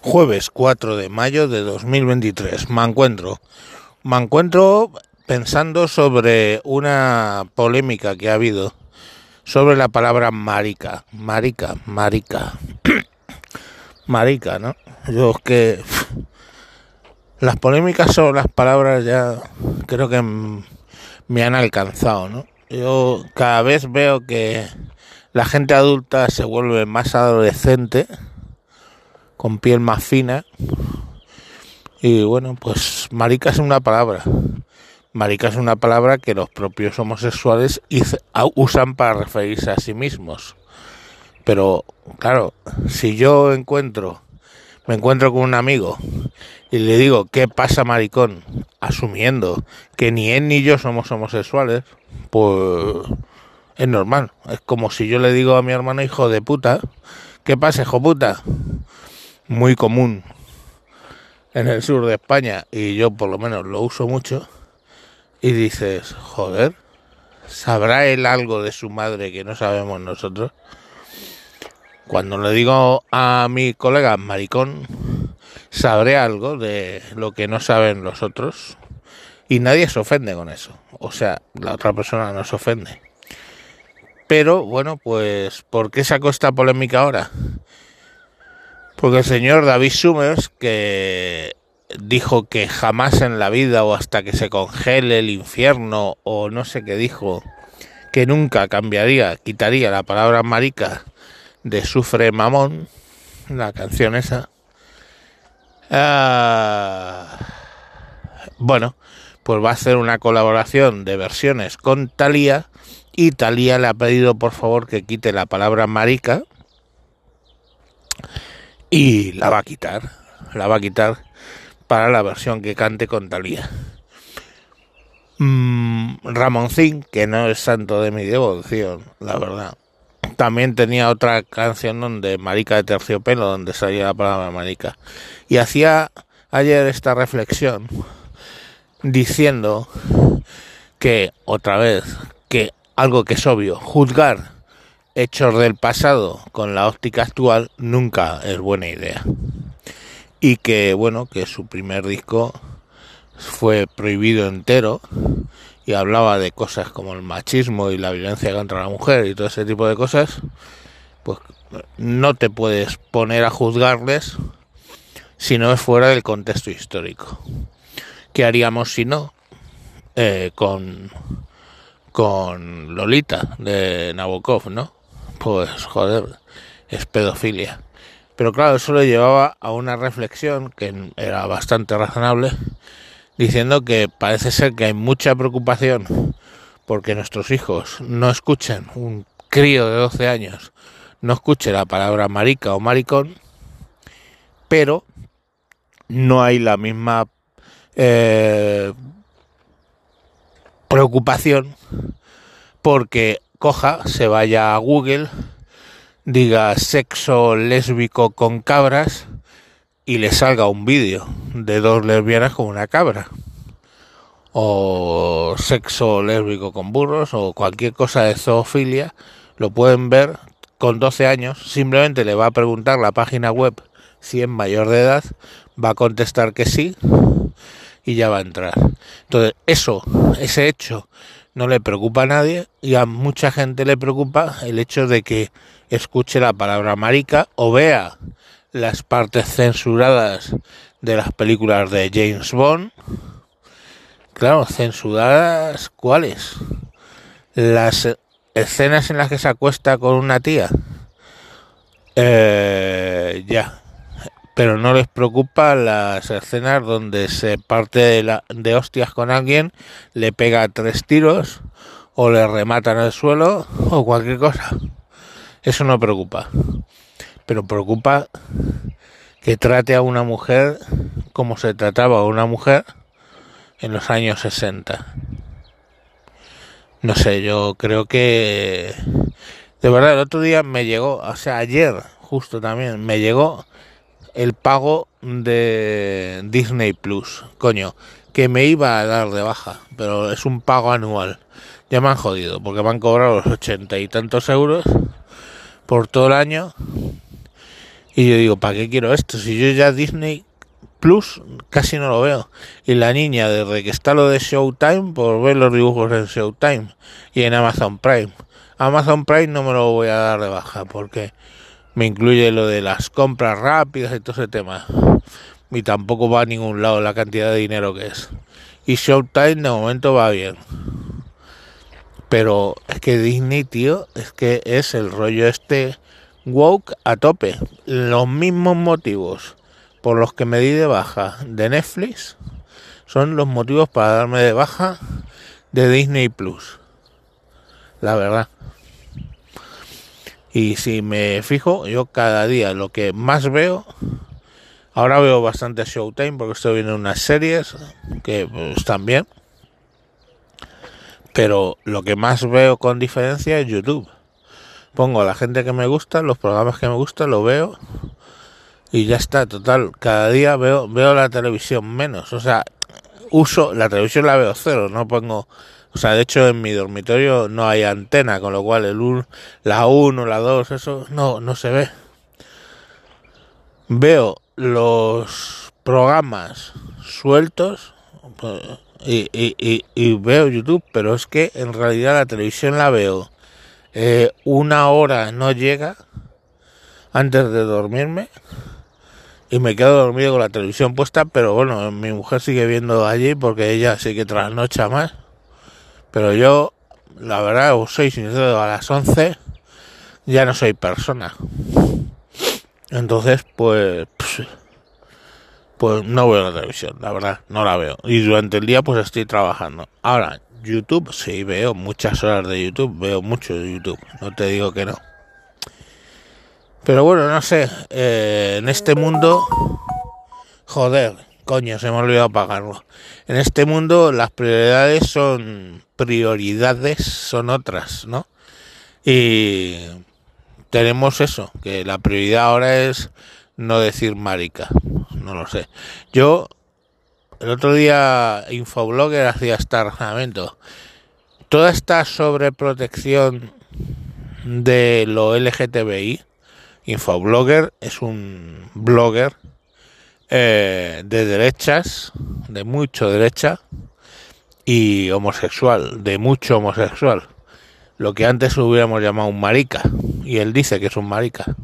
Jueves 4 de mayo de 2023. Me encuentro. Me encuentro pensando sobre una polémica que ha habido sobre la palabra marica. Marica, marica. marica, ¿no? Yo es que las polémicas sobre las palabras ya creo que me han alcanzado, ¿no? Yo cada vez veo que la gente adulta se vuelve más adolescente con piel más fina. Y bueno, pues marica es una palabra. Marica es una palabra que los propios homosexuales usan para referirse a sí mismos. Pero claro, si yo encuentro, me encuentro con un amigo y le digo, ¿qué pasa maricón? Asumiendo que ni él ni yo somos homosexuales, pues es normal. Es como si yo le digo a mi hermano hijo de puta, ¿qué pasa, hijo puta? Muy común en el sur de España y yo por lo menos lo uso mucho y dices, joder, ¿sabrá él algo de su madre que no sabemos nosotros? Cuando le digo a mi colega maricón, sabré algo de lo que no saben los otros y nadie se ofende con eso. O sea, la otra persona no se ofende. Pero bueno, pues ¿por qué sacó esta polémica ahora? Porque el señor David Summers, que dijo que jamás en la vida o hasta que se congele el infierno o no sé qué dijo, que nunca cambiaría, quitaría la palabra marica de Sufre Mamón, la canción esa. Ah, bueno, pues va a hacer una colaboración de versiones con Thalía y Thalía le ha pedido por favor que quite la palabra marica y la va a quitar, la va a quitar para la versión que cante con Talía. Mm, Ramoncín, que no es santo de mi devoción, la verdad. También tenía otra canción donde Marica de Terciopelo, donde salía la palabra Marica. Y hacía ayer esta reflexión diciendo que, otra vez, que algo que es obvio, juzgar hechos del pasado con la óptica actual nunca es buena idea. Y que bueno, que su primer disco fue prohibido entero y hablaba de cosas como el machismo y la violencia contra la mujer y todo ese tipo de cosas, pues no te puedes poner a juzgarles si no es fuera del contexto histórico. ¿Qué haríamos si no? Eh, con, con Lolita de Nabokov, ¿no? Pues joder, es pedofilia. Pero claro, eso lo llevaba a una reflexión que era bastante razonable, diciendo que parece ser que hay mucha preocupación porque nuestros hijos no escuchen, un crío de 12 años no escuche la palabra marica o maricón, pero no hay la misma eh, preocupación porque coja, se vaya a Google, diga sexo lésbico con cabras y le salga un vídeo de dos lesbianas con una cabra. O sexo lésbico con burros o cualquier cosa de zoofilia, lo pueden ver con 12 años, simplemente le va a preguntar la página web si es mayor de edad, va a contestar que sí y ya va a entrar. Entonces, eso, ese hecho no le preocupa a nadie y a mucha gente le preocupa el hecho de que escuche la palabra marica o vea las partes censuradas de las películas de James Bond. Claro, censuradas, ¿cuáles? Las escenas en las que se acuesta con una tía. Eh, ya, pero no les preocupa las escenas donde se parte de, hostias con alguien, le pega tres tiros o le rematan al suelo o cualquier cosa. Eso no preocupa. Pero preocupa que trate a una mujer como se trataba a una mujer en los años 60. No sé, yo creo que... De verdad, el otro día me llegó, o sea, ayer justo también, me llegó el pago de Disney Plus. Coño, que me iba a dar de baja, pero es un pago anual. Ya me han jodido, porque me han cobrado los ochenta y tantos euros por todo el año. Y yo digo, ¿para qué quiero esto? Si yo ya Disney Plus casi no lo veo. Y la niña, desde que está lo de Showtime, por ver los dibujos en Showtime y en Amazon Prime. Amazon Prime no me lo voy a dar de baja porque me incluye lo de las compras rápidas y todo ese tema. Y tampoco va a ningún lado la cantidad de dinero que es. Y Showtime de momento va bien. Pero es que Disney, tío, es que es el rollo este woke a tope. Los mismos motivos por los que me di de baja de Netflix son los motivos para darme de baja de Disney Plus. La verdad. Y si me fijo, yo cada día lo que más veo, ahora veo bastante Showtime porque estoy viendo unas series que pues, están bien. Pero lo que más veo con diferencia es YouTube. Pongo a la gente que me gusta, los programas que me gustan, lo veo y ya está, total, cada día veo, veo la televisión menos, o sea, uso, la televisión la veo cero, no pongo, o sea, de hecho en mi dormitorio no hay antena, con lo cual el la 1, la 2, eso no, no se ve. Veo los programas sueltos pues, y, y, y, veo YouTube, pero es que en realidad la televisión la veo eh, una hora no llega antes de dormirme y me quedo dormido con la televisión puesta, pero bueno, mi mujer sigue viendo allí porque ella sí que trasnocha más. Pero yo, la verdad, os soy sincero, a las 11 ya no soy persona. Entonces, pues, pues no veo la televisión, la verdad, no la veo. Y durante el día pues estoy trabajando. Ahora, YouTube, sí, veo muchas horas de YouTube, veo mucho de YouTube, no te digo que no. Pero bueno, no sé, eh, en este mundo, joder, coño, se me ha olvidado apagarlo. En este mundo las prioridades son prioridades, son otras, ¿no? Y tenemos eso, que la prioridad ahora es no decir marica, no lo sé. Yo el otro día Infoblogger hacía este razonamiento. Toda esta sobreprotección de lo LGTBI Infoblogger es un blogger eh, de derechas, de mucho derecha, y homosexual, de mucho homosexual. Lo que antes hubiéramos llamado un marica, y él dice que es un marica.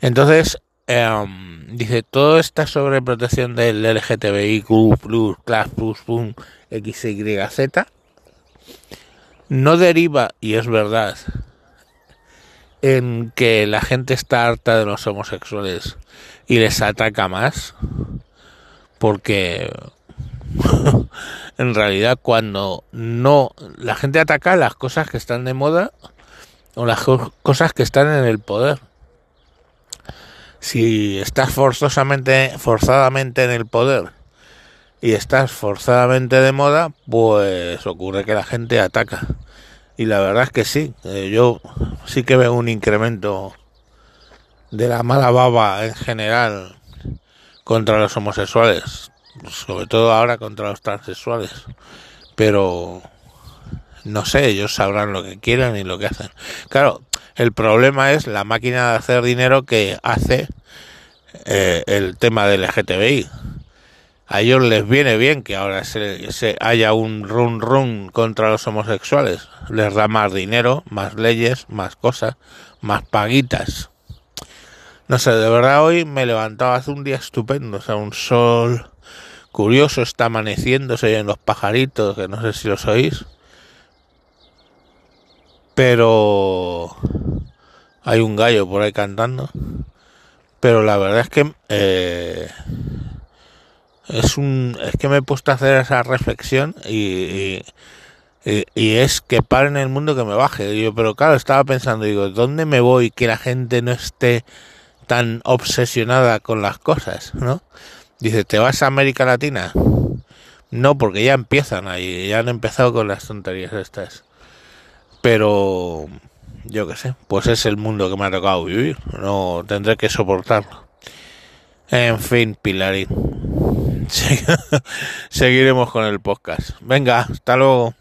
Entonces, em, dice, toda esta sobreprotección del LGTBIQ, plus, class, plus, pum, XYZ, no deriva, y es verdad, en que la gente está harta de los homosexuales y les ataca más porque en realidad cuando no la gente ataca las cosas que están de moda o las cosas que están en el poder. Si estás forzosamente forzadamente en el poder y estás forzadamente de moda pues ocurre que la gente ataca. Y la verdad es que sí, eh, yo sí que veo un incremento de la mala baba en general contra los homosexuales, sobre todo ahora contra los transexuales. Pero no sé, ellos sabrán lo que quieren y lo que hacen. Claro, el problema es la máquina de hacer dinero que hace eh, el tema del LGTBI a ellos les viene bien que ahora se, haya un run run contra los homosexuales. Les da más dinero, más leyes, más cosas, más paguitas. No sé, de verdad hoy me he levantado hace un día estupendo, o sea, un sol curioso, está amaneciendo, se oyen los pajaritos, que no sé si los oís. Pero hay un gallo por ahí cantando. Pero la verdad es que eh, es un es que me he puesto a hacer esa reflexión y, y, es que en el mundo que me baje yo pero claro estaba pensando digo dónde me voy que la gente no esté tan obsesionada con las cosas no dice te vas a América Latina no porque ya empiezan ahí ya han empezado con las tonterías estas. Pero yo qué sé pues es el mundo que me ha tocado vivir no tendré que soportarlo. En fin Pilarín. Seguiremos con el podcast. Venga, hasta luego.